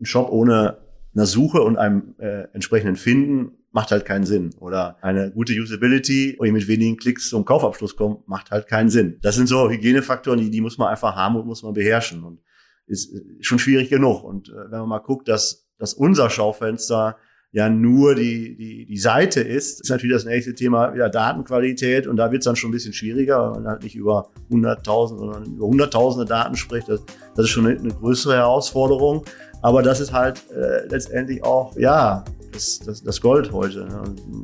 ein Shop ohne einer Suche und einem äh, entsprechenden Finden macht halt keinen Sinn. Oder eine gute Usability, wo ich mit wenigen Klicks zum Kaufabschluss komme, macht halt keinen Sinn. Das sind so Hygienefaktoren, die, die muss man einfach haben und muss man beherrschen. Und ist schon schwierig genug. Und äh, wenn man mal guckt, dass, dass unser Schaufenster ja nur die, die, die Seite ist, ist natürlich das nächste Thema wieder Datenqualität und da wird es dann schon ein bisschen schwieriger, weil man halt nicht über 100.000, sondern über hunderttausende Daten spricht. Das, das ist schon eine, größere Herausforderung. Aber das ist halt äh, letztendlich auch, ja, das, das, das Gold heute. Ne?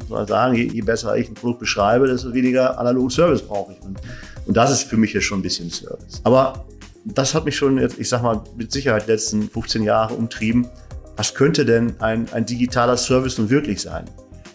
Muss sagen, je, je, besser ich ein Produkt beschreibe, desto weniger analogen Service brauche ich. Und, und das ist für mich jetzt schon ein bisschen Service. Aber das hat mich schon jetzt, ich sag mal, mit Sicherheit letzten 15 Jahre umtrieben was könnte denn ein, ein digitaler Service nun wirklich sein?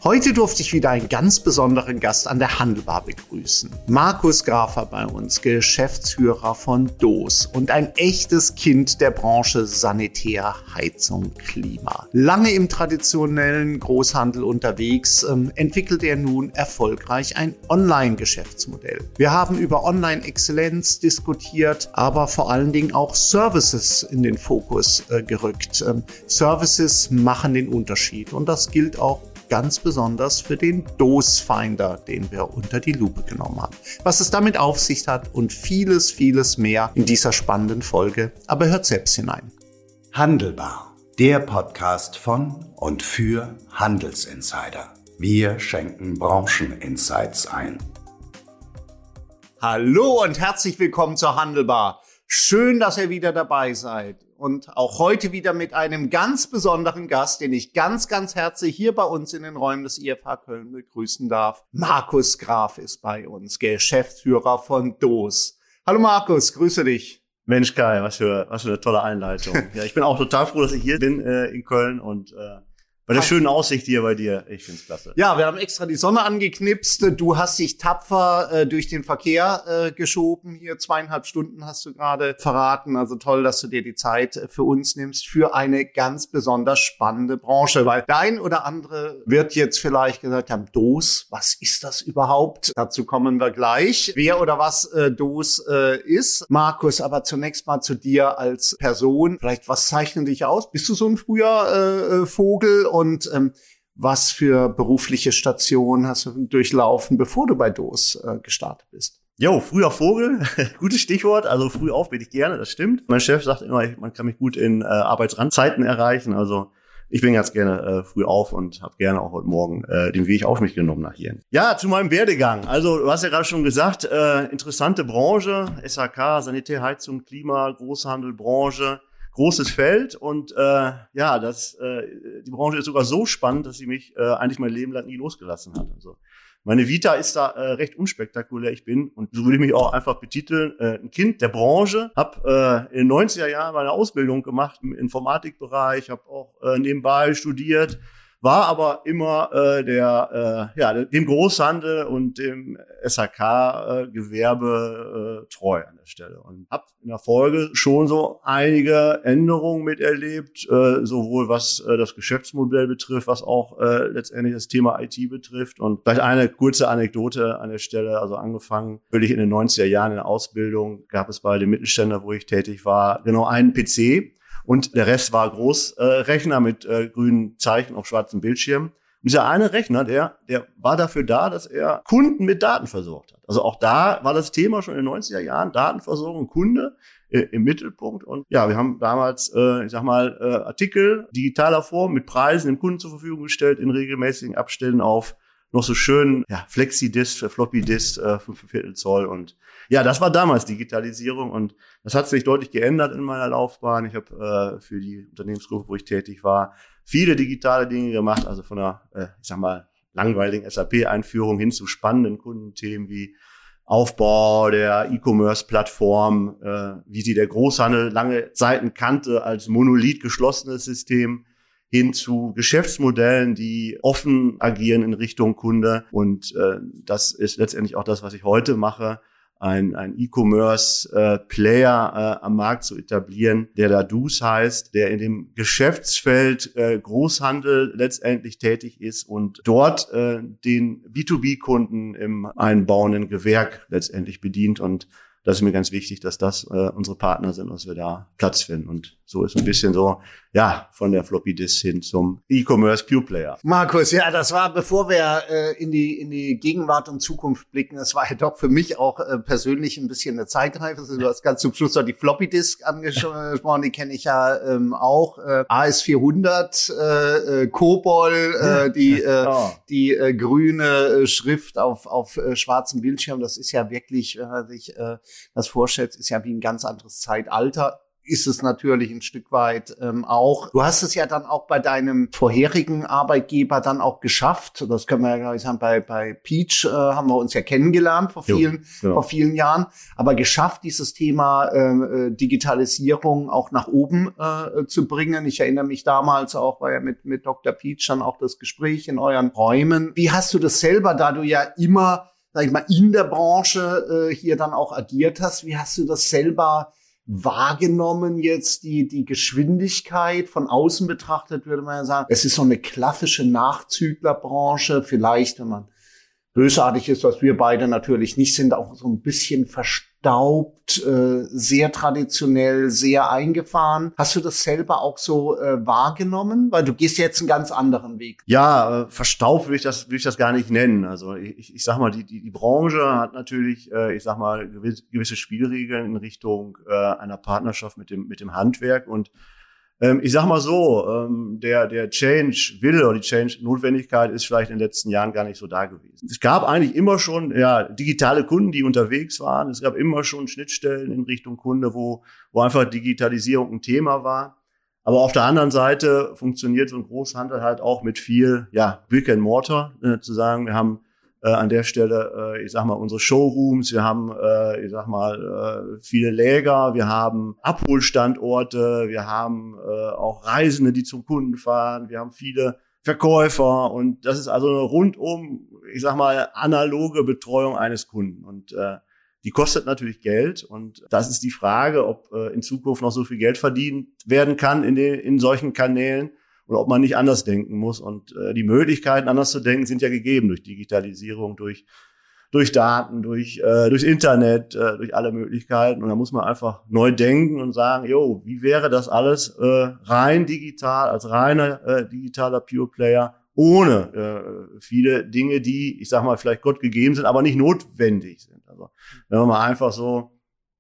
Heute durfte ich wieder einen ganz besonderen Gast an der Handelbar begrüßen. Markus Grafer bei uns, Geschäftsführer von DOS und ein echtes Kind der Branche Sanitär, Heizung, Klima. Lange im traditionellen Großhandel unterwegs, ähm, entwickelt er nun erfolgreich ein Online-Geschäftsmodell. Wir haben über Online-Exzellenz diskutiert, aber vor allen Dingen auch Services in den Fokus äh, gerückt. Ähm, Services machen den Unterschied und das gilt auch ganz besonders für den Dosfinder, den wir unter die Lupe genommen haben. Was es damit auf sich hat und vieles, vieles mehr in dieser spannenden Folge. Aber hört selbst hinein. Handelbar, der Podcast von und für Handelsinsider. Wir schenken Brancheninsights ein. Hallo und herzlich willkommen zur Handelbar. Schön, dass ihr wieder dabei seid und auch heute wieder mit einem ganz besonderen Gast, den ich ganz, ganz herzlich hier bei uns in den Räumen des IFH Köln begrüßen darf. Markus Graf ist bei uns, Geschäftsführer von DOS. Hallo Markus, grüße dich. Mensch Kai, was für, was für eine tolle Einleitung. ja, ich bin auch total froh, dass ich hier bin äh, in Köln und äh, bei der schönen Aussicht hier bei dir. Ich find's klasse. Ja, wir haben extra die Sonne angeknipst. Du hast dich tapfer äh, durch den Verkehr äh, geschoben. Hier zweieinhalb Stunden hast du gerade verraten. Also toll, dass du dir die Zeit äh, für uns nimmst für eine ganz besonders spannende Branche. Weil dein oder andere wird jetzt vielleicht gesagt haben, DOS, was ist das überhaupt? Dazu kommen wir gleich. Wer oder was äh, DOS äh, ist. Markus, aber zunächst mal zu dir als Person. Vielleicht, was zeichnet dich aus? Bist du so ein früher äh, äh Vogel? Und ähm, was für berufliche Stationen hast du durchlaufen, bevor du bei DOS äh, gestartet bist? Jo, früher Vogel, gutes Stichwort. Also früh auf bin ich gerne, das stimmt. Mein Chef sagt immer, man kann mich gut in äh, Arbeitsrandzeiten erreichen. Also ich bin ganz gerne äh, früh auf und habe gerne auch heute Morgen äh, den Weg auf mich genommen nach hier. Ja, zu meinem Werdegang. Also du hast ja gerade schon gesagt, äh, interessante Branche, SHK, Sanitär, Heizung, Klima, Großhandelbranche großes Feld und äh, ja, das, äh, die Branche ist sogar so spannend, dass sie mich äh, eigentlich mein Leben lang nie losgelassen hat. Also meine Vita ist da äh, recht unspektakulär. Ich bin, und so würde ich mich auch einfach betiteln, äh, ein Kind der Branche. Hab äh, in den 90er Jahren meine Ausbildung gemacht im Informatikbereich, habe auch äh, nebenbei studiert, war aber immer äh, der, äh, ja, dem Großhandel und dem SHK-Gewerbe äh, äh, treu an der Stelle und habe in der Folge schon so einige Änderungen miterlebt, äh, sowohl was äh, das Geschäftsmodell betrifft, was auch äh, letztendlich das Thema IT betrifft. Und vielleicht eine kurze Anekdote an der Stelle, also angefangen wirklich in den 90er Jahren in der Ausbildung gab es bei den Mittelständern, wo ich tätig war, genau einen PC, und der Rest war Großrechner mit äh, grünen Zeichen auf schwarzem Bildschirm. Und dieser eine Rechner, der, der war dafür da, dass er Kunden mit Daten versorgt hat. Also auch da war das Thema schon in den 90er Jahren, Datenversorgung, Kunde äh, im Mittelpunkt. Und ja, wir haben damals, äh, ich sag mal, äh, Artikel digitaler Form mit Preisen dem Kunden zur Verfügung gestellt, in regelmäßigen Abständen auf noch so schön ja, Flexi-Disk, Floppy-Disk, äh, 5 Viertel Zoll und ja, das war damals Digitalisierung und das hat sich deutlich geändert in meiner Laufbahn. Ich habe äh, für die Unternehmensgruppe, wo ich tätig war, viele digitale Dinge gemacht, also von einer, äh, ich sag mal, langweiligen SAP-Einführung hin zu spannenden Kundenthemen wie Aufbau der E-Commerce-Plattform, äh, wie sie der Großhandel lange Zeiten kannte als monolith geschlossenes System hin zu Geschäftsmodellen, die offen agieren in Richtung Kunde. Und äh, das ist letztendlich auch das, was ich heute mache ein, ein E-Commerce-Player äh, am Markt zu etablieren, der da Dus heißt, der in dem Geschäftsfeld äh, Großhandel letztendlich tätig ist und dort äh, den B2B-Kunden im einbauenden Gewerk letztendlich bedient. Und das ist mir ganz wichtig, dass das äh, unsere Partner sind, dass wir da Platz finden. Und so ist ein bisschen so, ja, von der Floppy Disk hin zum E-Commerce Pure Player. Markus, ja, das war, bevor wir äh, in die in die Gegenwart und Zukunft blicken, das war ja doch für mich auch äh, persönlich ein bisschen eine Zeitreife. Also, du hast ganz zum Schluss noch die Floppy Disk angesprochen, die kenne ich ja ähm, auch. Äh, AS400, äh, äh, Kobol, äh, die äh, oh. die äh, grüne äh, Schrift auf auf äh, schwarzem Bildschirm. Das ist ja wirklich, wenn man sich äh, das vorstellt, ist ja wie ein ganz anderes Zeitalter ist es natürlich ein Stück weit ähm, auch. Du hast es ja dann auch bei deinem vorherigen Arbeitgeber dann auch geschafft. Das können wir ja glaube sagen. Bei, bei Peach äh, haben wir uns ja kennengelernt vor vielen, jo, genau. vor vielen Jahren. Aber geschafft, dieses Thema ähm, äh, Digitalisierung auch nach oben äh, zu bringen. Ich erinnere mich damals auch, war ja mit, mit Dr. Peach dann auch das Gespräch in euren Räumen. Wie hast du das selber, da du ja immer sag ich mal, in der Branche äh, hier dann auch agiert hast. Wie hast du das selber wahrgenommen jetzt, die, die Geschwindigkeit von außen betrachtet, würde man ja sagen. Es ist so eine klassische Nachzüglerbranche, vielleicht, wenn man bösartig ist, was wir beide natürlich nicht sind, auch so ein bisschen verstaubt, äh, sehr traditionell, sehr eingefahren. Hast du das selber auch so äh, wahrgenommen? Weil du gehst jetzt einen ganz anderen Weg. Ja, äh, verstaubt will ich das, will ich das gar nicht nennen. Also ich, ich sag mal, die, die, die Branche hat natürlich, äh, ich sag mal, gewisse Spielregeln in Richtung äh, einer Partnerschaft mit dem, mit dem Handwerk und ähm, ich sag mal so, ähm, der, der Change will oder die Change-Notwendigkeit ist vielleicht in den letzten Jahren gar nicht so da gewesen. Es gab eigentlich immer schon ja, digitale Kunden, die unterwegs waren. Es gab immer schon Schnittstellen in Richtung Kunde, wo, wo einfach Digitalisierung ein Thema war. Aber auf der anderen Seite funktioniert so ein Großhandel halt auch mit viel, ja, Brick and Mortar, äh, zu sagen, wir haben äh, an der Stelle, äh, ich sag mal, unsere Showrooms, wir haben, äh, ich sag mal, äh, viele Läger, wir haben Abholstandorte, wir haben äh, auch Reisende, die zum Kunden fahren, wir haben viele Verkäufer. Und das ist also eine rundum, ich sag mal, analoge Betreuung eines Kunden. Und äh, die kostet natürlich Geld. Und das ist die Frage, ob äh, in Zukunft noch so viel Geld verdient werden kann in, den, in solchen Kanälen oder ob man nicht anders denken muss. Und äh, die Möglichkeiten, anders zu denken, sind ja gegeben durch Digitalisierung, durch durch Daten, durch äh, durchs Internet, äh, durch alle Möglichkeiten. Und da muss man einfach neu denken und sagen, jo, wie wäre das alles äh, rein digital, als reiner äh, digitaler Pure Player, ohne äh, viele Dinge, die, ich sag mal, vielleicht Gott gegeben sind, aber nicht notwendig sind. Also wenn man mal einfach so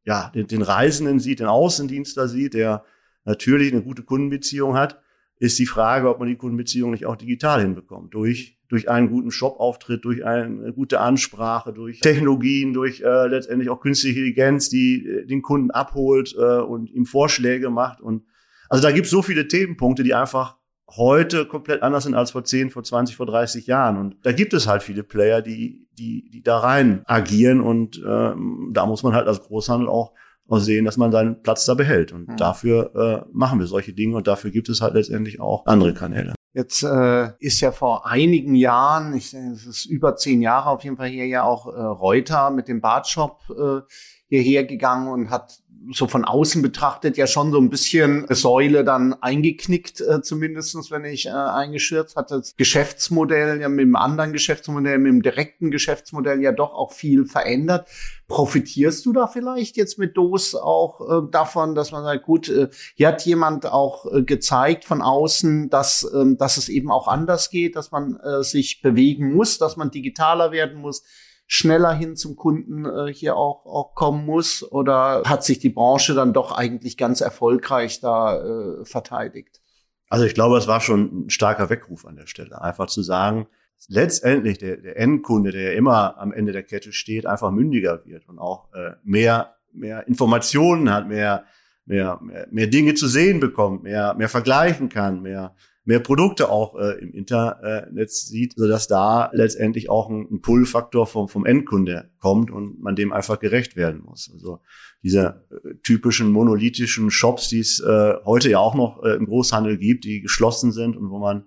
ja den, den Reisenden sieht, den Außendienstler sieht, der natürlich eine gute Kundenbeziehung hat, ist die Frage, ob man die Kundenbeziehung nicht auch digital hinbekommt. Durch, durch einen guten Shop-Auftritt, durch eine gute Ansprache, durch Technologien, durch äh, letztendlich auch künstliche Intelligenz, die äh, den Kunden abholt äh, und ihm Vorschläge macht. Und also da gibt es so viele Themenpunkte, die einfach heute komplett anders sind als vor 10, vor 20, vor 30 Jahren. Und da gibt es halt viele Player, die, die, die da rein agieren. Und ähm, da muss man halt als Großhandel auch und sehen, dass man seinen Platz da behält. Und mhm. dafür äh, machen wir solche Dinge und dafür gibt es halt letztendlich auch andere Kanäle. Jetzt äh, ist ja vor einigen Jahren, ich denke, es ist über zehn Jahre auf jeden Fall hier ja auch äh, Reuter mit dem Bartshop äh, hierher gegangen und hat so von außen betrachtet ja schon so ein bisschen Säule dann eingeknickt, äh, zumindestens wenn ich äh, eingeschürzt hatte. Das Geschäftsmodell ja mit dem anderen Geschäftsmodell, mit dem direkten Geschäftsmodell ja doch auch viel verändert. Profitierst du da vielleicht jetzt mit DOS auch äh, davon, dass man sagt, gut, äh, hier hat jemand auch äh, gezeigt von außen, dass, äh, dass es eben auch anders geht, dass man äh, sich bewegen muss, dass man digitaler werden muss, schneller hin zum Kunden äh, hier auch, auch kommen muss? Oder hat sich die Branche dann doch eigentlich ganz erfolgreich da äh, verteidigt? Also ich glaube, es war schon ein starker Weckruf an der Stelle. Einfach zu sagen, letztendlich der, der Endkunde, der ja immer am Ende der Kette steht, einfach mündiger wird und auch äh, mehr, mehr Informationen hat, mehr, mehr, mehr, mehr Dinge zu sehen bekommt, mehr, mehr vergleichen kann, mehr mehr Produkte auch äh, im Internet sieht, sodass da letztendlich auch ein, ein Pull-Faktor vom, vom Endkunde kommt und man dem einfach gerecht werden muss. Also diese äh, typischen monolithischen Shops, die es äh, heute ja auch noch äh, im Großhandel gibt, die geschlossen sind und wo man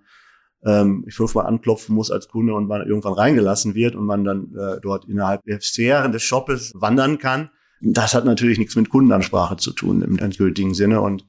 ähm, ich fünfmal anklopfen muss als Kunde und man irgendwann reingelassen wird und man dann äh, dort innerhalb der Sphären des Shoppes wandern kann. Das hat natürlich nichts mit Kundenansprache zu tun im endgültigen Sinne und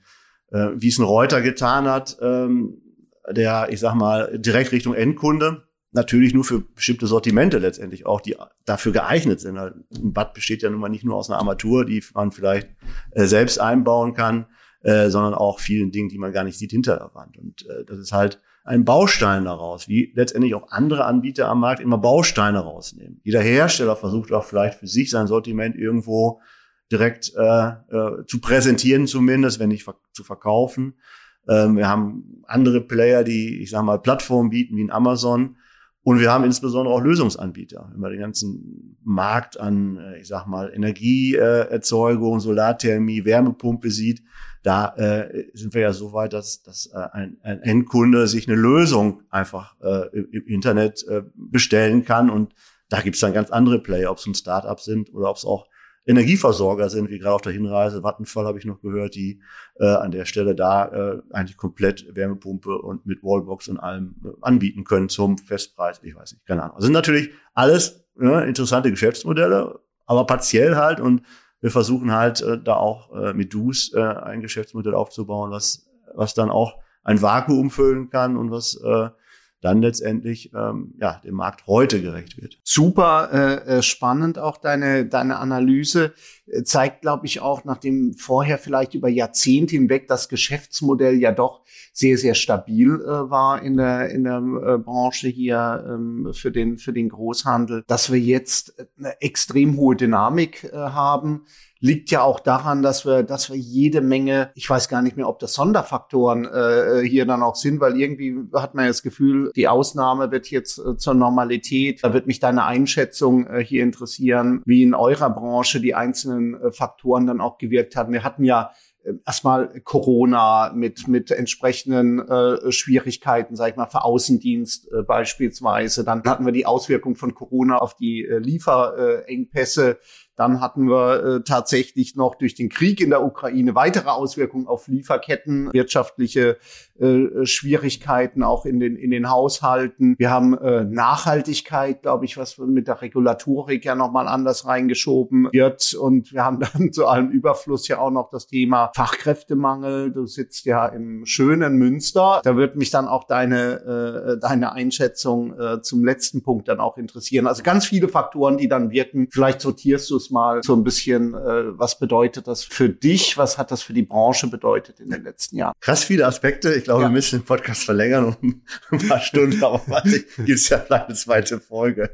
äh, wie es ein Reuter getan hat, ähm, der, ich sag mal, direkt Richtung Endkunde, natürlich nur für bestimmte Sortimente letztendlich auch, die dafür geeignet sind. Ein Bad besteht ja nun mal nicht nur aus einer Armatur, die man vielleicht äh, selbst einbauen kann, äh, sondern auch vielen Dingen, die man gar nicht sieht hinter der Wand. Und äh, das ist halt ein Baustein daraus, wie letztendlich auch andere Anbieter am Markt immer Bausteine rausnehmen. Jeder Hersteller versucht auch vielleicht für sich sein Sortiment irgendwo direkt äh, äh, zu präsentieren, zumindest, wenn nicht zu verkaufen. Ähm, wir haben andere Player, die, ich sag mal, Plattformen bieten, wie ein Amazon, und wir haben insbesondere auch Lösungsanbieter. Wenn man den ganzen Markt an, äh, ich sag mal, Energieerzeugung, Solarthermie, Wärmepumpe sieht, da äh, sind wir ja so weit, dass, dass äh, ein, ein Endkunde sich eine Lösung einfach äh, im Internet äh, bestellen kann. Und da gibt's dann ganz andere Player, ob es ein Startup sind oder ob es auch Energieversorger sind, wie gerade auf der Hinreise, Vattenfall habe ich noch gehört, die äh, an der Stelle da äh, eigentlich komplett Wärmepumpe und mit Wallbox und allem äh, anbieten können zum Festpreis. Ich weiß nicht, keine Ahnung. Das sind natürlich alles äh, interessante Geschäftsmodelle, aber partiell halt und wir versuchen halt äh, da auch äh, mit Dus äh, ein Geschäftsmodell aufzubauen, was, was dann auch ein Vakuum füllen kann und was äh, dann letztendlich ähm, ja dem Markt heute gerecht wird. Super äh, äh spannend auch deine deine Analyse äh, zeigt, glaube ich, auch nachdem vorher vielleicht über Jahrzehnte hinweg das Geschäftsmodell ja doch sehr sehr stabil äh, war in der in der äh, Branche hier ähm, für den für den Großhandel, dass wir jetzt eine extrem hohe Dynamik äh, haben liegt ja auch daran, dass wir, dass wir jede Menge, ich weiß gar nicht mehr, ob das Sonderfaktoren äh, hier dann auch sind, weil irgendwie hat man ja das Gefühl, die Ausnahme wird jetzt äh, zur Normalität. Da wird mich deine Einschätzung äh, hier interessieren, wie in eurer Branche die einzelnen äh, Faktoren dann auch gewirkt haben. Wir hatten ja äh, erstmal Corona mit mit entsprechenden äh, Schwierigkeiten, sag ich mal, für Außendienst äh, beispielsweise. Dann hatten wir die Auswirkung von Corona auf die äh, Lieferengpässe. Dann hatten wir äh, tatsächlich noch durch den Krieg in der Ukraine weitere Auswirkungen auf Lieferketten, wirtschaftliche äh, Schwierigkeiten auch in den, in den Haushalten. Wir haben äh, Nachhaltigkeit, glaube ich, was mit der Regulatorik ja nochmal anders reingeschoben wird. Und wir haben dann zu allem Überfluss ja auch noch das Thema Fachkräftemangel. Du sitzt ja im schönen Münster. Da wird mich dann auch deine, äh, deine Einschätzung äh, zum letzten Punkt dann auch interessieren. Also ganz viele Faktoren, die dann wirken. Vielleicht sortierst du es mal so ein bisschen, äh, was bedeutet das für dich? Was hat das für die Branche bedeutet in den letzten Jahren? Krass viele Aspekte. Ich glaube, ja. wir müssen den Podcast verlängern um ein paar Stunden, aber warte, gibt's ja vielleicht eine zweite Folge.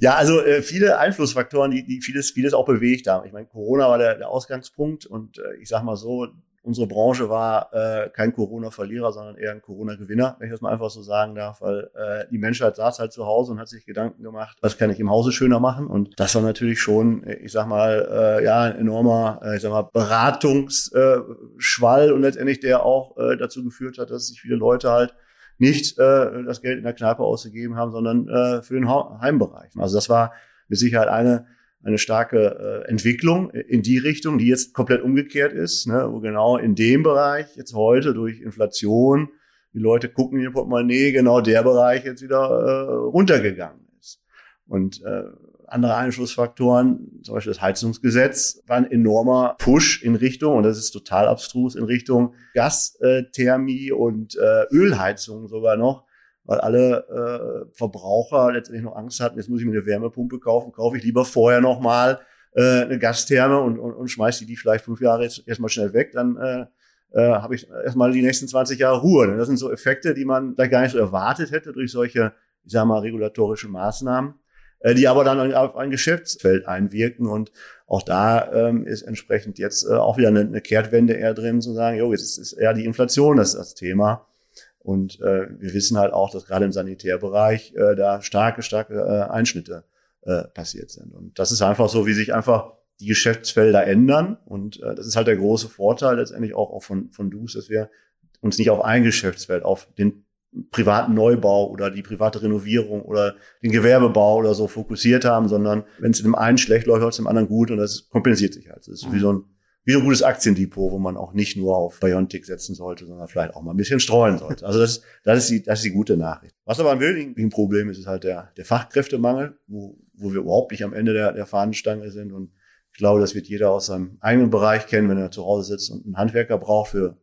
Ja, also äh, viele Einflussfaktoren, die, die vieles, vieles auch bewegt haben. Ich meine, Corona war der, der Ausgangspunkt und äh, ich sag mal so, unsere Branche war äh, kein Corona-Verlierer, sondern eher ein Corona-Gewinner, wenn ich das mal einfach so sagen darf, weil äh, die Menschheit saß halt zu Hause und hat sich Gedanken gemacht, was kann ich im Hause schöner machen? Und das war natürlich schon, ich sag mal, äh, ja, ein enormer, äh, ich sag mal, Beratungsschwall und letztendlich der auch äh, dazu geführt hat, dass sich viele Leute halt nicht äh, das Geld in der Kneipe ausgegeben haben, sondern äh, für den Heimbereich. Also das war mit Sicherheit eine eine starke äh, Entwicklung in die Richtung, die jetzt komplett umgekehrt ist, ne, wo genau in dem Bereich jetzt heute durch Inflation die Leute gucken in ihr Portemonnaie, genau der Bereich jetzt wieder äh, runtergegangen ist. Und äh, andere Einflussfaktoren, zum Beispiel das Heizungsgesetz, war ein enormer Push in Richtung, und das ist total abstrus, in Richtung Gasthermie und äh, Ölheizung sogar noch, weil alle äh, Verbraucher letztendlich noch Angst hatten, jetzt muss ich mir eine Wärmepumpe kaufen, kaufe ich lieber vorher noch mal äh, eine Gastherme und, und, und schmeiße die vielleicht fünf Jahre jetzt erstmal schnell weg, dann äh, äh, habe ich erstmal die nächsten 20 Jahre Ruhe. Das sind so Effekte, die man da gar nicht so erwartet hätte durch solche, ich sag mal, regulatorische Maßnahmen, äh, die aber dann auf ein Geschäftsfeld einwirken und auch da ähm, ist entsprechend jetzt äh, auch wieder eine, eine Kehrtwende eher drin, zu sagen, jo, jetzt ist eher die Inflation das, das Thema. Und äh, wir wissen halt auch, dass gerade im Sanitärbereich äh, da starke, starke äh, Einschnitte äh, passiert sind. Und das ist einfach so, wie sich einfach die Geschäftsfelder ändern. Und äh, das ist halt der große Vorteil letztendlich auch, auch von, von DUS, dass wir uns nicht auf ein Geschäftsfeld, auf den privaten Neubau oder die private Renovierung oder den Gewerbebau oder so fokussiert haben, sondern wenn es dem einen schlecht läuft, läuft es dem anderen gut und das kompensiert sich halt. Das ist wie so ein wie ein gutes Aktiendepot, wo man auch nicht nur auf Biontic setzen sollte, sondern vielleicht auch mal ein bisschen streuen sollte. Also das, das, ist, die, das ist die gute Nachricht. Was aber ein wesentliches Problem ist, ist halt der, der Fachkräftemangel, wo, wo wir überhaupt nicht am Ende der, der Fahnenstange sind. Und ich glaube, das wird jeder aus seinem eigenen Bereich kennen, wenn er zu Hause sitzt und einen Handwerker braucht für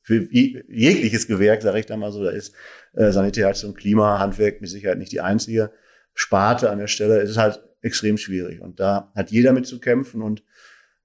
für jegliches Gewerk, sage ich da mal so, da ist äh, Sanitätsheizung, Klima, Handwerk mit Sicherheit nicht die einzige Sparte an der Stelle. Es ist halt extrem schwierig und da hat jeder mit zu kämpfen und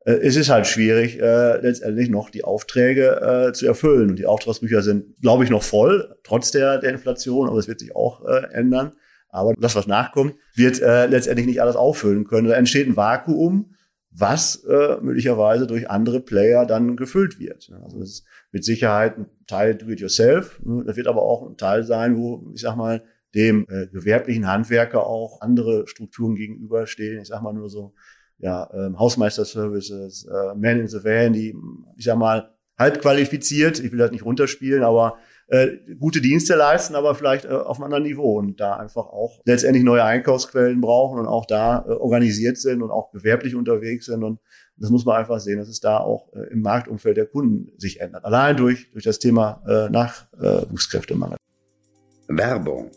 äh, es ist halt schwierig, äh, letztendlich noch die Aufträge äh, zu erfüllen. Und die Auftragsbücher sind, glaube ich, noch voll, trotz der, der Inflation, aber es wird sich auch äh, ändern. Aber das, was nachkommt, wird äh, letztendlich nicht alles auffüllen können. Da entsteht ein Vakuum, was äh, möglicherweise durch andere Player dann gefüllt wird. Also das ist mit Sicherheit ein Teil do-it-yourself. Ne? Das wird aber auch ein Teil sein, wo, ich sag mal, dem äh, gewerblichen Handwerker auch andere Strukturen gegenüberstehen. Ich sag mal nur so, ja, ähm, Hausmeister-Services, äh, Man in the Van, die, ich sag mal, halb qualifiziert, ich will das nicht runterspielen, aber äh, gute Dienste leisten, aber vielleicht äh, auf einem anderen Niveau und da einfach auch letztendlich neue Einkaufsquellen brauchen und auch da äh, organisiert sind und auch gewerblich unterwegs sind und das muss man einfach sehen, dass es da auch äh, im Marktumfeld der Kunden sich ändert. Allein durch, durch das Thema äh, Nachwuchskräftemangel. Werbung.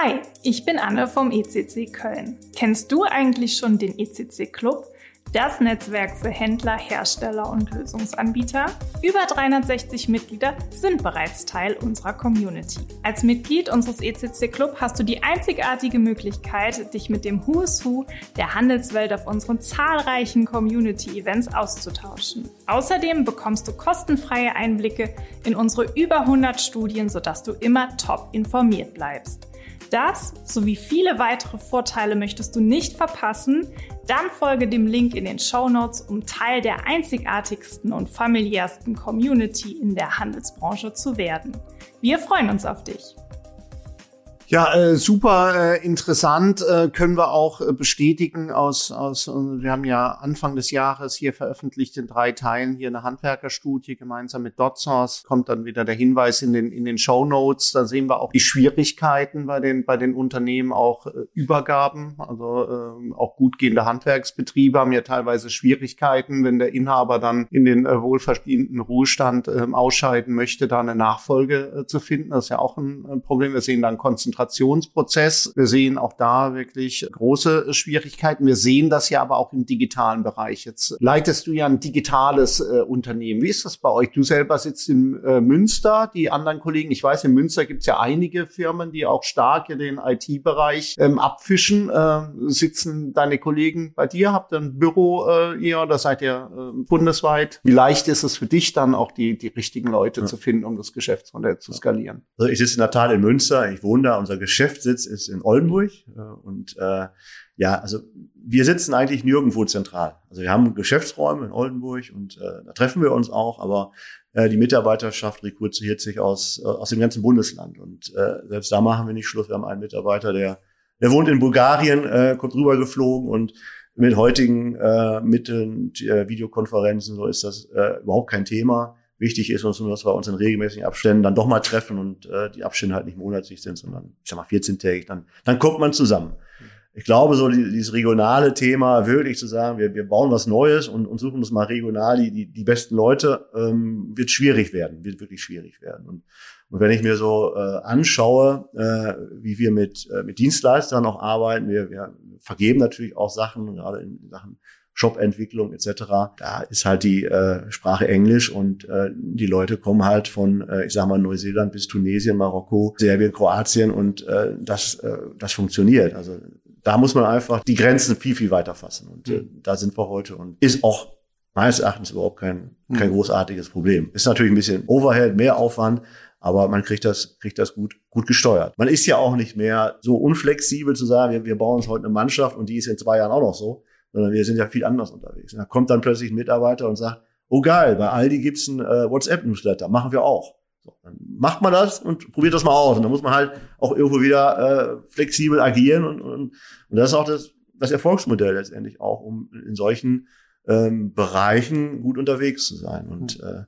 Hi, ich bin Anne vom ECC Köln. Kennst du eigentlich schon den ECC Club? Das Netzwerk für Händler, Hersteller und Lösungsanbieter. Über 360 Mitglieder sind bereits Teil unserer Community. Als Mitglied unseres ECC Club hast du die einzigartige Möglichkeit, dich mit dem Who is Who der Handelswelt auf unseren zahlreichen Community-Events auszutauschen. Außerdem bekommst du kostenfreie Einblicke in unsere über 100 Studien, sodass du immer top informiert bleibst. Das sowie viele weitere Vorteile möchtest du nicht verpassen? Dann folge dem Link in den Show Notes, um Teil der einzigartigsten und familiärsten Community in der Handelsbranche zu werden. Wir freuen uns auf dich. Ja, äh, super äh, interessant äh, können wir auch äh, bestätigen aus aus äh, wir haben ja Anfang des Jahres hier veröffentlicht in drei Teilen hier eine Handwerkerstudie gemeinsam mit DotSource kommt dann wieder der Hinweis in den in den Show Notes. Da sehen wir auch die Schwierigkeiten bei den bei den Unternehmen auch äh, Übergaben. Also äh, auch gut gehende Handwerksbetriebe haben ja teilweise Schwierigkeiten wenn der Inhaber dann in den äh, wohlverdienten Ruhestand äh, ausscheiden möchte da eine Nachfolge äh, zu finden. Das ist ja auch ein, ein Problem. Wir sehen dann Konzentration Konzentrationsprozess. Wir sehen auch da wirklich große Schwierigkeiten. Wir sehen das ja aber auch im digitalen Bereich. Jetzt leitest du ja ein digitales äh, Unternehmen. Wie ist das bei euch? Du selber sitzt in äh, Münster, die anderen Kollegen, ich weiß, in Münster gibt es ja einige Firmen, die auch stark in den IT-Bereich ähm, abfischen. Äh, sitzen deine Kollegen bei dir? Habt ihr ein Büro äh, ihr oder seid ihr äh, bundesweit? Wie leicht ist es für dich dann auch die, die richtigen Leute ja. zu finden, um das Geschäftsmodell zu skalieren? Also ich sitze in der Tat in Münster, ich wohne da und unser Geschäftssitz ist in Oldenburg. Äh, und äh, ja, also wir sitzen eigentlich nirgendwo zentral. Also wir haben Geschäftsräume in Oldenburg und äh, da treffen wir uns auch, aber äh, die Mitarbeiterschaft rekrutiert sich aus, äh, aus dem ganzen Bundesland. Und äh, selbst da machen wir nicht Schluss. Wir haben einen Mitarbeiter, der, der wohnt in Bulgarien, äh, kommt rübergeflogen und mit heutigen äh, Mitteln, äh, Videokonferenzen, so ist das äh, überhaupt kein Thema wichtig ist uns nur, dass wir uns in regelmäßigen Abständen dann doch mal treffen und äh, die Abstände halt nicht monatlich sind, sondern ich sag mal 14-tägig, dann, dann kommt man zusammen. Ich glaube, so die, dieses regionale Thema, wirklich zu sagen, wir, wir bauen was Neues und, und suchen uns mal regional die, die, die besten Leute, ähm, wird schwierig werden, wird wirklich schwierig werden. Und, und wenn ich mir so äh, anschaue, äh, wie wir mit, äh, mit Dienstleistern auch arbeiten, wir, wir vergeben natürlich auch Sachen, gerade in Sachen Shop-Entwicklung etc. Da ist halt die äh, Sprache Englisch und äh, die Leute kommen halt von, äh, ich sag mal, Neuseeland bis Tunesien, Marokko, Serbien, Kroatien und äh, das, äh, das funktioniert. Also da muss man einfach die Grenzen viel, viel weiter fassen. Und äh, da sind wir heute und ist auch meines Erachtens überhaupt kein, kein mhm. großartiges Problem. Ist natürlich ein bisschen Overhead, mehr Aufwand, aber man kriegt das, kriegt das gut, gut gesteuert. Man ist ja auch nicht mehr so unflexibel zu sagen, wir, wir bauen uns heute eine Mannschaft und die ist in zwei Jahren auch noch so, sondern wir sind ja viel anders unterwegs. Und da kommt dann plötzlich ein Mitarbeiter und sagt, oh geil, bei Aldi gibt's ein äh, WhatsApp-Newsletter, machen wir auch. So, dann macht man das und probiert das mal aus. Und dann muss man halt auch irgendwo wieder äh, flexibel agieren. Und, und, und das ist auch das, das Erfolgsmodell letztendlich auch, um in solchen ähm, Bereichen gut unterwegs zu sein. Und äh,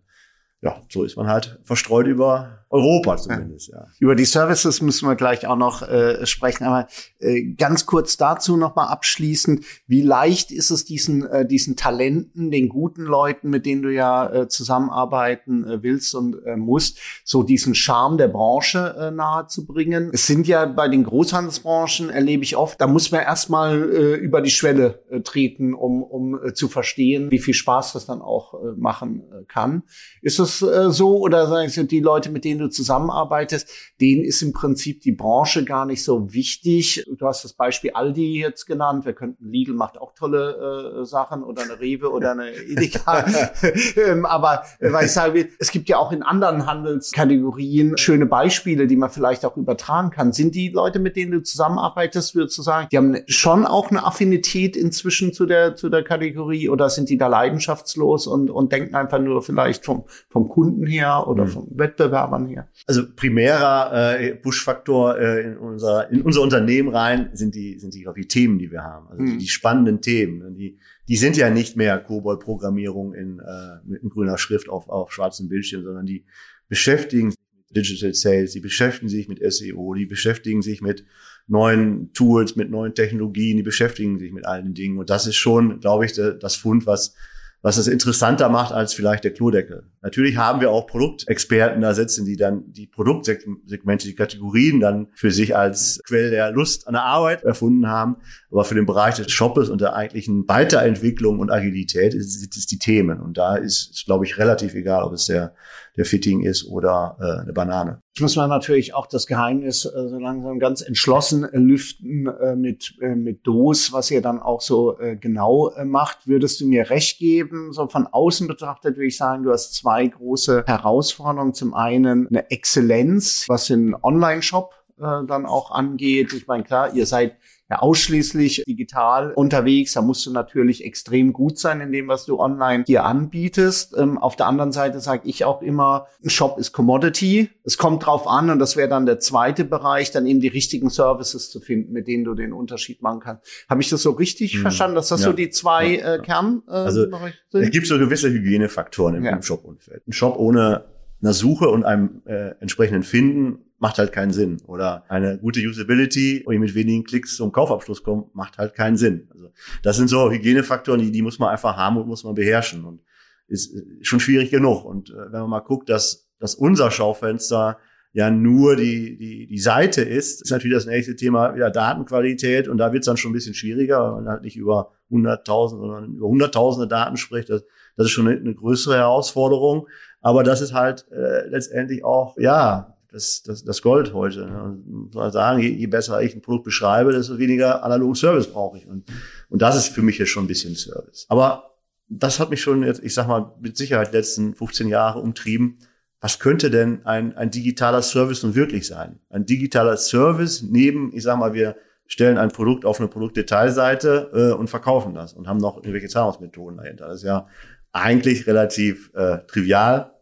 ja, so ist man halt verstreut über Europa zumindest, ja. ja. Über die Services müssen wir gleich auch noch äh, sprechen, aber äh, ganz kurz dazu nochmal abschließend, wie leicht ist es diesen, äh, diesen Talenten, den guten Leuten, mit denen du ja äh, zusammenarbeiten äh, willst und äh, musst, so diesen Charme der Branche äh, nahe zu bringen? Es sind ja bei den Großhandelsbranchen, erlebe ich oft, da muss man erstmal äh, über die Schwelle äh, treten, um, um äh, zu verstehen, wie viel Spaß das dann auch äh, machen äh, kann. Ist das das äh, so oder du, die Leute, mit denen du zusammenarbeitest, denen ist im Prinzip die Branche gar nicht so wichtig? Du hast das Beispiel Aldi jetzt genannt. Wir könnten Lidl macht auch tolle äh, Sachen oder eine Rewe oder eine Edeka. ähm, aber äh, weil ich sage, es gibt ja auch in anderen Handelskategorien schöne Beispiele, die man vielleicht auch übertragen kann. Sind die Leute, mit denen du zusammenarbeitest, würdest du sagen, die haben schon auch eine Affinität inzwischen zu der zu der Kategorie oder sind die da leidenschaftslos und und denken einfach nur vielleicht vom vom Kunden her oder mhm. vom Wettbewerbern her? Also primärer äh, Push-Faktor äh, in unser in unser Unternehmen rein sind die sind die, die Themen, die wir haben, also mhm. die, die spannenden Themen, die die sind ja nicht mehr Kobold-Programmierung in, äh, mit grüner Schrift auf, auf schwarzem Bildschirm, sondern die beschäftigen sich mit Digital Sales, die beschäftigen sich mit SEO, die beschäftigen sich mit neuen Tools, mit neuen Technologien, die beschäftigen sich mit allen Dingen. Und das ist schon, glaube ich, das Fund, was was es interessanter macht als vielleicht der Klodeckel. Natürlich haben wir auch Produktexperten da sitzen, die dann die Produktsegmente, die Kategorien dann für sich als Quelle der Lust an der Arbeit erfunden haben. Aber für den Bereich des Shoppes und der eigentlichen Weiterentwicklung und Agilität sind es die Themen. Und da ist, ist glaube ich, relativ egal, ob es der der Fitting ist oder äh, eine Banane. Jetzt muss man natürlich auch das Geheimnis äh, so langsam ganz entschlossen äh, lüften äh, mit, äh, mit DOS, was ihr dann auch so äh, genau äh, macht. Würdest du mir recht geben? So von außen betrachtet würde ich sagen, du hast zwei große Herausforderungen. Zum einen eine Exzellenz, was den Online-Shop äh, dann auch angeht. Ich meine, klar, ihr seid ja ausschließlich digital unterwegs. Da musst du natürlich extrem gut sein in dem, was du online hier anbietest. Ähm, auf der anderen Seite sage ich auch immer, ein Shop ist Commodity. Es kommt drauf an und das wäre dann der zweite Bereich, dann eben die richtigen Services zu finden, mit denen du den Unterschied machen kannst. Habe ich das so richtig hm. verstanden, dass das ja. so die zwei äh, Kern äh, also, sind? Es gibt so gewisse Hygienefaktoren im, ja. im Shop-Umfeld. Ein Shop ohne einer Suche und einem äh, entsprechenden Finden macht halt keinen Sinn. Oder eine gute Usability, wo ich mit wenigen Klicks zum Kaufabschluss komme, macht halt keinen Sinn. Also das sind so Hygienefaktoren, die, die muss man einfach haben und muss man beherrschen. Und ist schon schwierig genug. Und äh, wenn man mal guckt, dass, dass unser Schaufenster ja nur die, die, die Seite ist, ist natürlich das nächste Thema wieder Datenqualität und da wird es dann schon ein bisschen schwieriger, weil man halt nicht über 100.000, sondern über hunderttausende Daten spricht. Das, das ist schon eine, eine größere Herausforderung. Aber das ist halt äh, letztendlich auch, ja, das, das, das Gold heute. Ne? Und man sagen, je, je besser ich ein Produkt beschreibe, desto weniger analogen Service brauche ich. Und, und das ist für mich jetzt schon ein bisschen Service. Aber das hat mich schon jetzt, ich sag mal, mit Sicherheit letzten 15 Jahre umtrieben. Was könnte denn ein, ein digitaler Service nun wirklich sein? Ein digitaler Service neben, ich sag mal, wir stellen ein Produkt auf eine Produktdetailseite äh, und verkaufen das und haben noch irgendwelche Zahlungsmethoden dahinter. Das ist ja eigentlich relativ äh, trivial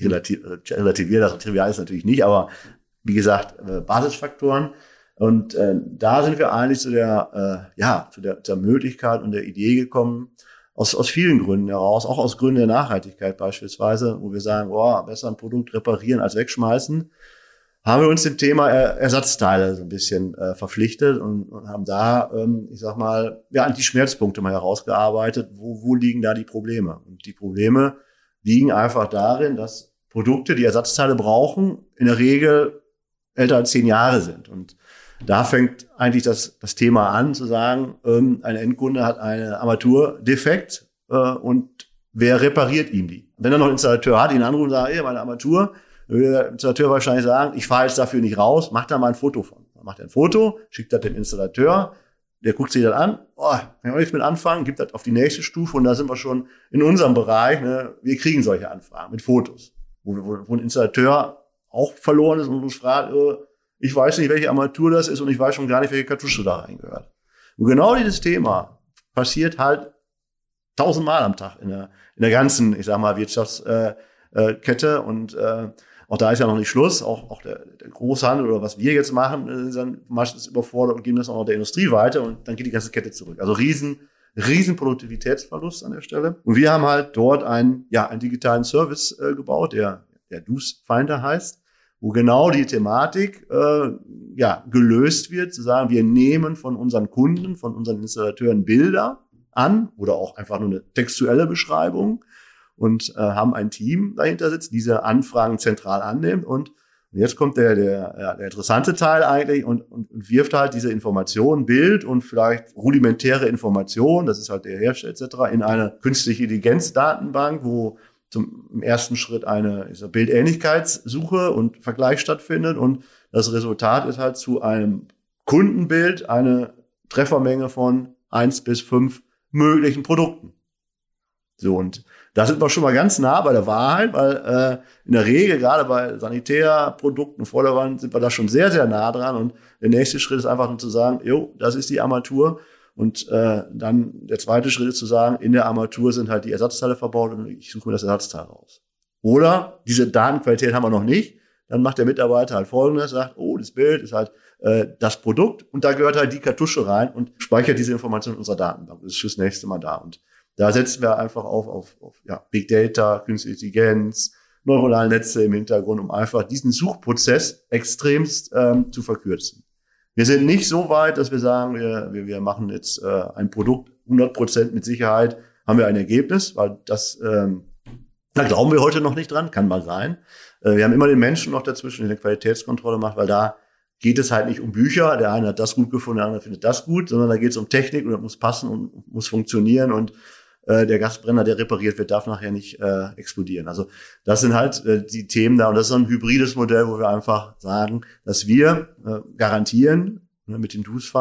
relativ, relativiert, das trivial ist natürlich nicht, aber wie gesagt, äh, Basisfaktoren. Und äh, da sind wir eigentlich zu der, äh, ja, zu der, der Möglichkeit und der Idee gekommen, aus, aus vielen Gründen heraus, auch aus Gründen der Nachhaltigkeit beispielsweise, wo wir sagen, oh, besser ein Produkt reparieren als wegschmeißen, haben wir uns dem Thema Ersatzteile so ein bisschen äh, verpflichtet und, und haben da, ähm, ich sag mal, ja, die Schmerzpunkte mal herausgearbeitet, wo, wo liegen da die Probleme? Und die Probleme liegen einfach darin, dass Produkte, die Ersatzteile brauchen, in der Regel älter als zehn Jahre sind. Und da fängt eigentlich das, das Thema an, zu sagen, ähm, ein Endkunde hat eine Armaturdefekt äh, und wer repariert ihm die? Wenn er noch einen Installateur hat, ihn anrufen und sagt, ey, meine Armatur, würde der Installateur wahrscheinlich sagen, ich fahre jetzt dafür nicht raus, macht da mal ein Foto von. Dann macht er ein Foto, schickt das dem Installateur, der guckt sich das an, oh, kann ich nichts mit anfangen, gibt das auf die nächste Stufe und da sind wir schon in unserem Bereich. Ne? Wir kriegen solche Anfragen mit Fotos, wo, wo, wo ein Installateur auch verloren ist und uns fragt, äh, ich weiß nicht, welche Armatur das ist und ich weiß schon gar nicht, welche Kartusche da reingehört. Und genau dieses Thema passiert halt tausendmal am Tag in der, in der ganzen, ich sag mal, Wirtschaftskette und äh, auch da ist ja noch nicht Schluss. Auch, auch der, der Großhandel oder was wir jetzt machen, äh, dann meistens überfordert und geben das auch noch der Industrie weiter und dann geht die ganze Kette zurück. Also riesen, riesen Produktivitätsverlust an der Stelle. Und wir haben halt dort einen, ja, einen digitalen Service äh, gebaut, der, der Dus Finder heißt, wo genau die Thematik äh, ja, gelöst wird, zu sagen, wir nehmen von unseren Kunden, von unseren Installateuren Bilder an oder auch einfach nur eine textuelle Beschreibung und äh, haben ein Team dahinter sitzt, diese Anfragen zentral annimmt und jetzt kommt der, der, der interessante Teil eigentlich und, und, und wirft halt diese Information, Bild und vielleicht rudimentäre Information, das ist halt der Hersteller etc., in eine künstliche Intelligenz-Datenbank, wo zum ersten Schritt eine Bildähnlichkeitssuche und Vergleich stattfindet und das Resultat ist halt zu einem Kundenbild eine Treffermenge von eins bis fünf möglichen Produkten. So, und da sind wir schon mal ganz nah bei der Wahrheit, weil äh, in der Regel, gerade bei Sanitärprodukten, Vorderwand, sind wir da schon sehr, sehr nah dran. Und der nächste Schritt ist einfach nur zu sagen, jo, das ist die Armatur. Und äh, dann der zweite Schritt ist zu sagen, in der Armatur sind halt die Ersatzteile verbaut und ich suche mir das Ersatzteil raus. Oder diese Datenqualität haben wir noch nicht. Dann macht der Mitarbeiter halt folgendes, sagt, oh, das Bild ist halt äh, das Produkt und da gehört halt die Kartusche rein und speichert diese Information in unserer Datenbank. Das ist fürs nächste Mal da. Und da setzen wir einfach auf, auf, auf ja, Big Data, Künstliche Intelligenz, neuronale Netze im Hintergrund, um einfach diesen Suchprozess extremst ähm, zu verkürzen. Wir sind nicht so weit, dass wir sagen, wir, wir, wir machen jetzt äh, ein Produkt 100 Prozent mit Sicherheit, haben wir ein Ergebnis, weil das, ähm, da glauben wir heute noch nicht dran, kann mal sein. Äh, wir haben immer den Menschen noch dazwischen, der eine Qualitätskontrolle macht, weil da geht es halt nicht um Bücher. Der eine hat das gut gefunden, der andere findet das gut, sondern da geht es um Technik und das muss passen und muss funktionieren und äh, der Gasbrenner, der repariert wird, darf nachher nicht äh, explodieren. Also das sind halt äh, die Themen da und das ist so ein hybrides Modell, wo wir einfach sagen, dass wir äh, garantieren ne, mit dem Deuce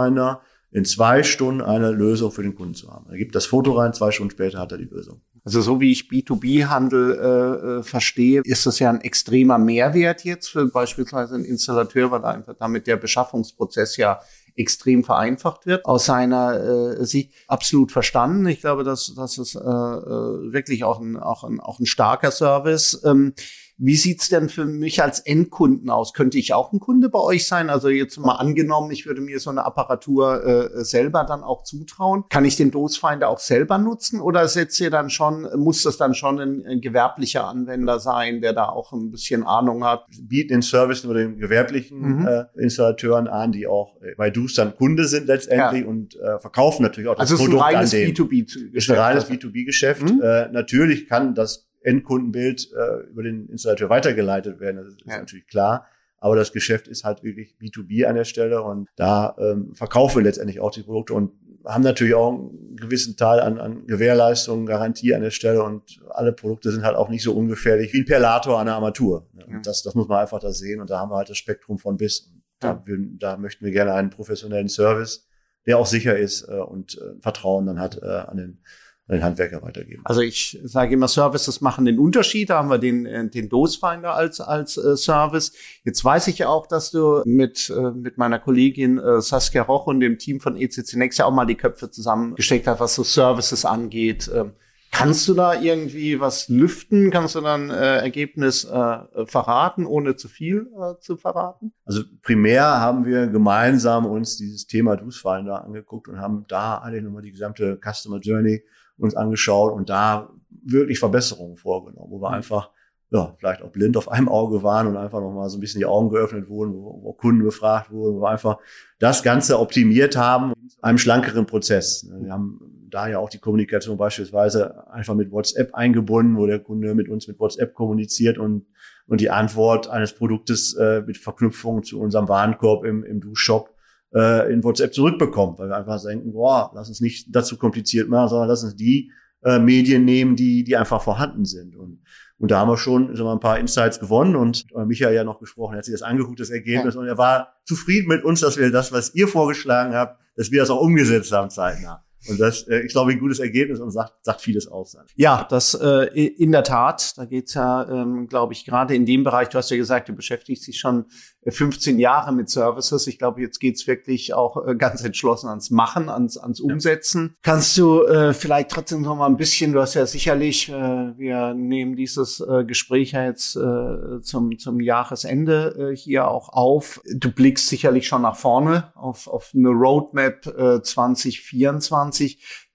in zwei Stunden eine Lösung für den Kunden zu haben. Er gibt das Foto rein, zwei Stunden später hat er die Lösung. Also so wie ich B2B-Handel äh, äh, verstehe, ist das ja ein extremer Mehrwert jetzt für beispielsweise einen Installateur, weil einfach damit der Beschaffungsprozess ja extrem vereinfacht wird. Aus seiner äh, Sicht absolut verstanden. Ich glaube, dass das ist äh, äh, wirklich auch ein, auch ein, auch ein starker Service. Ähm, wie sieht's denn für mich als Endkunden aus? Könnte ich auch ein Kunde bei euch sein? Also jetzt mal angenommen, ich würde mir so eine Apparatur äh, selber dann auch zutrauen. Kann ich den Dosfinder auch selber nutzen oder setzt ihr dann schon, muss das dann schon ein, ein, gewerblicher Anwender sein, der da auch ein bisschen Ahnung hat? Bieten den Service nur den gewerblichen mhm. äh, Installateuren an, die auch äh, bei Dus dann Kunde sind letztendlich ja. und äh, verkaufen natürlich auch das also Produkt an den. B2B-Geschäft. Ist ein reines B2B-Geschäft. Mhm. Äh, natürlich kann das Endkundenbild äh, über den Installateur weitergeleitet werden. Das ist ja. natürlich klar. Aber das Geschäft ist halt wirklich B2B an der Stelle und da ähm, verkaufen wir letztendlich auch die Produkte und haben natürlich auch einen gewissen Teil an, an Gewährleistung, Garantie an der Stelle und alle Produkte sind halt auch nicht so ungefährlich wie ein Perlator an der Armatur. Ja. Das, das muss man einfach da sehen und da haben wir halt das Spektrum von bis. Da, ja. da möchten wir gerne einen professionellen Service, der auch sicher ist äh, und äh, Vertrauen dann hat äh, an den an den Handwerker weitergeben. Also ich sage immer, Services machen den Unterschied. Da haben wir den, äh, den Dosfinder als, als äh, Service. Jetzt weiß ich ja auch, dass du mit, äh, mit meiner Kollegin äh, Saskia Roch und dem Team von ECC Next ja auch mal die Köpfe zusammengesteckt hast, was so Services angeht. Ähm, kannst du da irgendwie was lüften? Kannst du dann äh, Ergebnis äh, verraten, ohne zu viel äh, zu verraten? Also primär haben wir gemeinsam uns dieses Thema Dosfinder angeguckt und haben da eigentlich nochmal die gesamte Customer Journey uns angeschaut und da wirklich Verbesserungen vorgenommen, wo wir mhm. einfach ja, vielleicht auch blind auf einem Auge waren und einfach nochmal so ein bisschen die Augen geöffnet wurden, wo, wo Kunden befragt wurden, wo wir einfach das Ganze optimiert haben, einem schlankeren Prozess. Wir haben da ja auch die Kommunikation beispielsweise einfach mit WhatsApp eingebunden, wo der Kunde mit uns mit WhatsApp kommuniziert und, und die Antwort eines Produktes äh, mit Verknüpfung zu unserem Warenkorb im, im Duschshop äh, in WhatsApp zurückbekommt, weil wir einfach denken, boah, lass uns nicht dazu kompliziert machen, sondern lass uns die äh, Medien nehmen, die, die einfach vorhanden sind. Und, und da haben wir schon so ein paar Insights gewonnen und äh, Michael ja noch gesprochen, er hat sich das angeguckt, das Ergebnis, ja. und er war zufrieden mit uns, dass wir das, was ihr vorgeschlagen habt, dass wir das auch umgesetzt haben zeitnah. Und das, äh, ich glaube, ein gutes Ergebnis und sagt, sagt vieles aus. Ja, das äh, in der Tat. Da geht's ja, ähm, glaube ich, gerade in dem Bereich, du hast ja gesagt, du beschäftigst dich schon 15 Jahre mit Services. Ich glaube, jetzt geht's wirklich auch äh, ganz entschlossen ans Machen, ans, ans Umsetzen. Ja. Kannst du äh, vielleicht trotzdem noch mal ein bisschen, du hast ja sicherlich, äh, wir nehmen dieses äh, Gespräch ja jetzt äh, zum, zum Jahresende äh, hier auch auf. Du blickst sicherlich schon nach vorne auf, auf eine Roadmap äh, 2024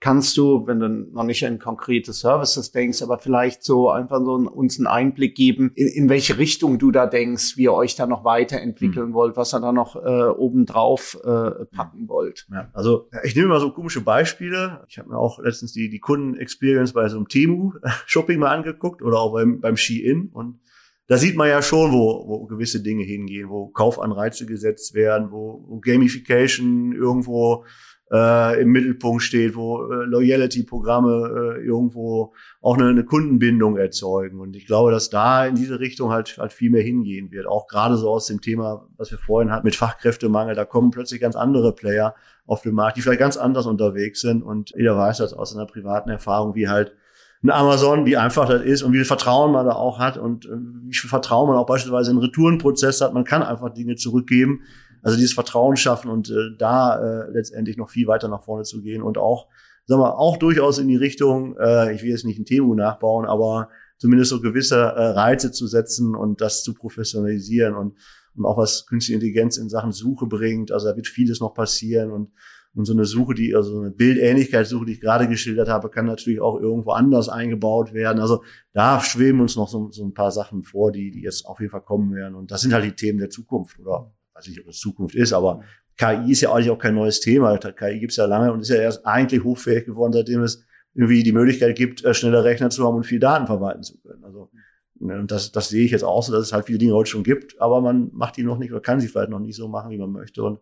kannst du, wenn du noch nicht an konkrete Services denkst, aber vielleicht so einfach so uns einen Einblick geben, in, in welche Richtung du da denkst, wie ihr euch da noch weiterentwickeln mhm. wollt, was ihr da noch äh, obendrauf äh, packen wollt. Ja, also ich nehme mal so komische Beispiele. Ich habe mir auch letztens die, die Kunden-Experience bei so einem Temu-Shopping mal angeguckt oder auch beim, beim Ski-In und da sieht man ja schon, wo, wo gewisse Dinge hingehen, wo Kaufanreize gesetzt werden, wo, wo Gamification irgendwo äh, im Mittelpunkt steht, wo äh, Loyalty-Programme äh, irgendwo auch eine, eine Kundenbindung erzeugen. Und ich glaube, dass da in diese Richtung halt, halt viel mehr hingehen wird. Auch gerade so aus dem Thema, was wir vorhin hatten, mit Fachkräftemangel, da kommen plötzlich ganz andere Player auf den Markt, die vielleicht ganz anders unterwegs sind. Und jeder weiß das aus seiner privaten Erfahrung, wie halt ein Amazon, wie einfach das ist und wie viel Vertrauen man da auch hat und äh, wie viel Vertrauen man auch beispielsweise in Retourenprozess hat. Man kann einfach Dinge zurückgeben. Also dieses Vertrauen schaffen und äh, da äh, letztendlich noch viel weiter nach vorne zu gehen und auch, sagen wir, auch durchaus in die Richtung, äh, ich will jetzt nicht ein Temu nachbauen, aber zumindest so gewisse äh, Reize zu setzen und das zu professionalisieren und, und auch was künstliche Intelligenz in Sachen Suche bringt. Also da wird vieles noch passieren und und so eine Suche, die, also eine Bildähnlichkeitssuche, die ich gerade geschildert habe, kann natürlich auch irgendwo anders eingebaut werden. Also da schweben uns noch so, so ein paar Sachen vor, die, die jetzt auf jeden Fall kommen werden. Und das sind halt die Themen der Zukunft oder weiß nicht, ob das Zukunft ist, aber KI ist ja eigentlich auch kein neues Thema. KI gibt es ja lange und ist ja erst eigentlich hochfähig geworden, seitdem es irgendwie die Möglichkeit gibt, äh, schnelle Rechner zu haben und viel Daten verwalten zu können. Also ne, und das, das sehe ich jetzt auch so, dass es halt viele Dinge heute schon gibt, aber man macht die noch nicht oder kann sie vielleicht noch nicht so machen, wie man möchte. Und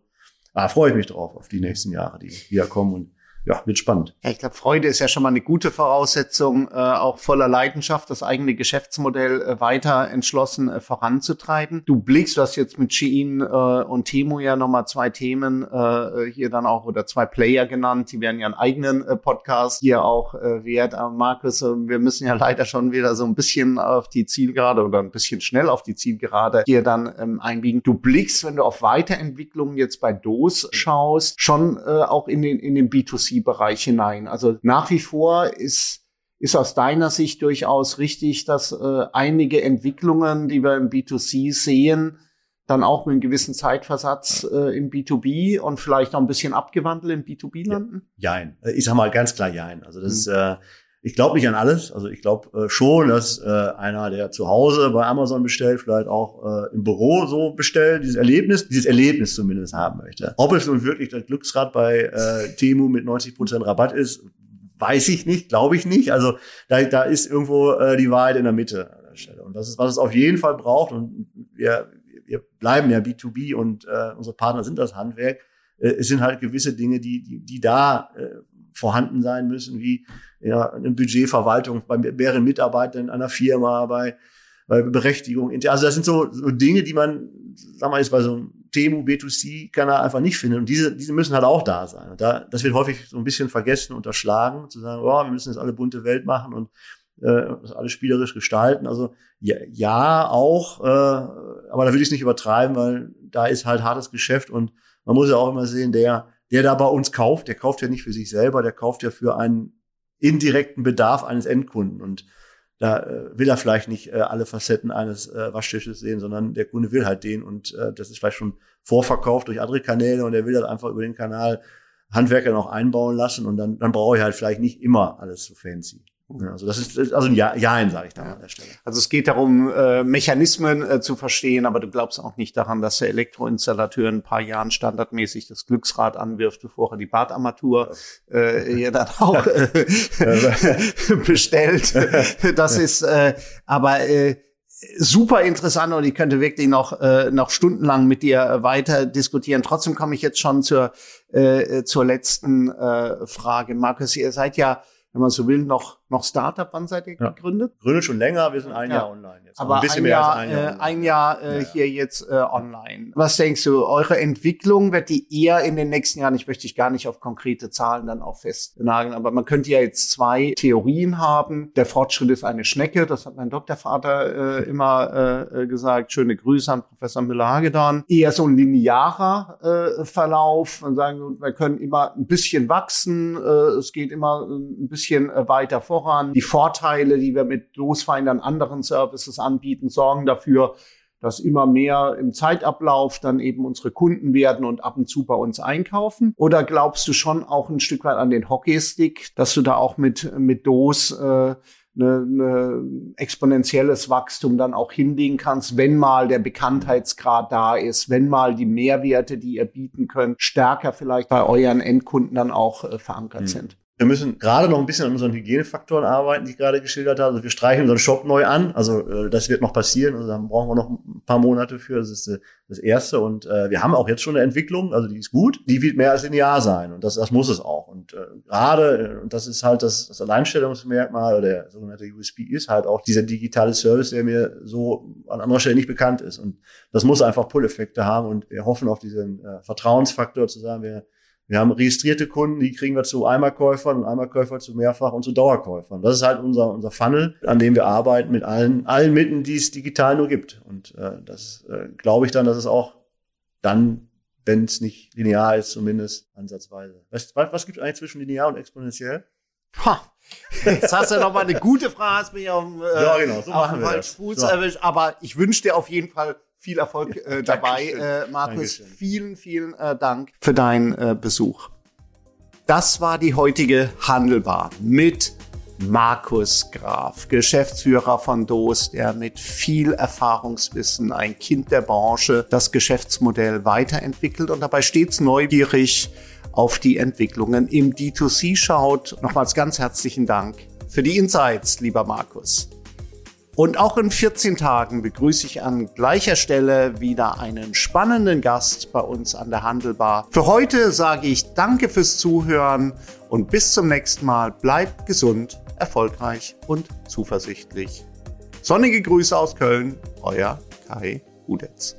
ah, freue ich mich drauf auf die nächsten Jahre, die wieder kommen und ja, wird spannend. Ja, ich glaube, Freude ist ja schon mal eine gute Voraussetzung, äh, auch voller Leidenschaft das eigene Geschäftsmodell äh, weiter entschlossen äh, voranzutreiben. Du blickst, du hast jetzt mit Shein äh, und Temo ja nochmal zwei Themen äh, hier dann auch oder zwei Player genannt, die werden ja einen eigenen äh, Podcast hier auch äh, wert. Aber Markus, äh, wir müssen ja leider schon wieder so ein bisschen auf die Zielgerade oder ein bisschen schnell auf die Zielgerade hier dann ähm, einbiegen. Du blickst, wenn du auf Weiterentwicklungen jetzt bei DOS schaust, schon äh, auch in den, in den B2C B2C-Bereich hinein. Also nach wie vor ist ist aus deiner Sicht durchaus richtig, dass äh, einige Entwicklungen, die wir im B2C sehen, dann auch mit einem gewissen Zeitversatz äh, im B2B und vielleicht auch ein bisschen abgewandelt im B2B landen? Ja, jein. Ich sag mal ganz klar jein. Also das mhm. ist, äh, ich glaube nicht an alles. Also ich glaube äh, schon, dass äh, einer, der zu Hause bei Amazon bestellt, vielleicht auch äh, im Büro so bestellt, dieses Erlebnis, dieses Erlebnis zumindest haben möchte. Ob es nun wirklich das Glücksrad bei äh, Temu mit 90 Prozent Rabatt ist, weiß ich nicht, glaube ich nicht. Also da, da ist irgendwo äh, die Wahrheit in der Mitte an der Stelle. Und das ist, was es auf jeden Fall braucht. Und wir, wir bleiben ja B2B und äh, unsere Partner sind das Handwerk. Äh, es sind halt gewisse Dinge, die, die, die da äh, vorhanden sein müssen, wie ja, eine Budgetverwaltung bei mehreren Mitarbeitern in einer Firma, bei, bei Berechtigung. Also das sind so, so Dinge, die man, sagen wir jetzt bei so einem Temu B2C-Kanal einfach nicht findet. Und diese, diese müssen halt auch da sein. Und da, das wird häufig so ein bisschen vergessen, unterschlagen, zu sagen, oh, wir müssen jetzt alle bunte Welt machen und äh, das alles spielerisch gestalten. Also ja, ja auch, äh, aber da will ich es nicht übertreiben, weil da ist halt hartes Geschäft und man muss ja auch immer sehen, der der da bei uns kauft, der kauft ja nicht für sich selber, der kauft ja für einen indirekten Bedarf eines Endkunden. Und da äh, will er vielleicht nicht äh, alle Facetten eines äh, Waschtisches sehen, sondern der Kunde will halt den und äh, das ist vielleicht schon vorverkauft durch andere Kanäle und er will das einfach über den Kanal Handwerker noch einbauen lassen und dann, dann brauche ich halt vielleicht nicht immer alles so fancy. Ja, also das ist also ein Ja, Jein, sage ich da ja. an der Stelle. Also es geht darum, äh, Mechanismen äh, zu verstehen, aber du glaubst auch nicht daran, dass der Elektroinstallateur in ein paar Jahren standardmäßig das Glücksrad anwirft, bevor er die Badarmatur äh, hier dann auch äh, bestellt. Das ist äh, aber äh, super interessant und ich könnte wirklich noch äh, noch stundenlang mit dir weiter diskutieren. Trotzdem komme ich jetzt schon zur äh, zur letzten äh, Frage, Markus. Ihr seid ja wenn man so will, noch, noch Startup. Wann seid ihr ja. gegründet? Gründet schon länger, wir sind ein ja. Jahr online jetzt. Aber ein, bisschen ein Jahr, mehr als ein Jahr, äh, ein Jahr äh, ja. hier jetzt äh, online. Was denkst du, eure Entwicklung wird die eher in den nächsten Jahren, ich möchte dich gar nicht auf konkrete Zahlen dann auch festnageln, aber man könnte ja jetzt zwei Theorien haben. Der Fortschritt ist eine Schnecke, das hat mein Doktorvater äh, immer äh, gesagt. Schöne Grüße an Professor Müller-Hagedorn. Eher so ein linearer äh, Verlauf. Man sagen, wir können immer ein bisschen wachsen, äh, es geht immer ein bisschen äh, weiter voran. Die Vorteile, die wir mit Losfeindern anderen Services anbieten, sorgen dafür, dass immer mehr im Zeitablauf dann eben unsere Kunden werden und ab und zu bei uns einkaufen? Oder glaubst du schon auch ein Stück weit an den Hockeystick, dass du da auch mit, mit DOS äh, eine, eine exponentielles Wachstum dann auch hinlegen kannst, wenn mal der Bekanntheitsgrad da ist, wenn mal die Mehrwerte, die ihr bieten könnt, stärker vielleicht bei euren Endkunden dann auch äh, verankert mhm. sind. Wir müssen gerade noch ein bisschen an unseren Hygienefaktoren arbeiten, die ich gerade geschildert habe. Also wir streichen unseren Shop neu an. Also äh, das wird noch passieren. Also dann brauchen wir noch ein paar Monate für. Das ist äh, das Erste. Und äh, wir haben auch jetzt schon eine Entwicklung. Also die ist gut. Die wird mehr als linear sein. Und das, das muss es auch. Und äh, gerade, äh, und das ist halt das, das Alleinstellungsmerkmal oder der sogenannte USP ist halt auch dieser digitale Service, der mir so an anderer Stelle nicht bekannt ist. Und das muss einfach Pull-Effekte haben. Und wir hoffen auf diesen äh, Vertrauensfaktor zu sagen, wir wir haben registrierte Kunden, die kriegen wir zu Einmalkäufern und Einmalkäufer zu Mehrfach- und zu Dauerkäufern. Das ist halt unser, unser Funnel, an dem wir arbeiten mit allen, allen Mitteln, die es digital nur gibt. Und äh, das äh, glaube ich dann, dass es auch dann, wenn es nicht linear ist, zumindest ansatzweise. Was, was, was gibt es eigentlich zwischen linear und exponentiell? Ha. Jetzt hast du noch mal eine gute Frage, hast mich auf, äh, ja, genau, so auf den falschen Fuß so. erwischt. Aber ich wünsche dir auf jeden Fall viel Erfolg äh, dabei, äh, Markus. Dankeschön. Vielen, vielen äh, Dank für deinen äh, Besuch. Das war die heutige Handelbar mit Markus Graf, Geschäftsführer von DOS, der mit viel Erfahrungswissen, ein Kind der Branche, das Geschäftsmodell weiterentwickelt und dabei stets neugierig auf die Entwicklungen im D2C schaut. Nochmals ganz herzlichen Dank für die Insights, lieber Markus. Und auch in 14 Tagen begrüße ich an gleicher Stelle wieder einen spannenden Gast bei uns an der Handelbar. Für heute sage ich danke fürs Zuhören und bis zum nächsten Mal. Bleibt gesund, erfolgreich und zuversichtlich. Sonnige Grüße aus Köln, euer Kai Hudetz.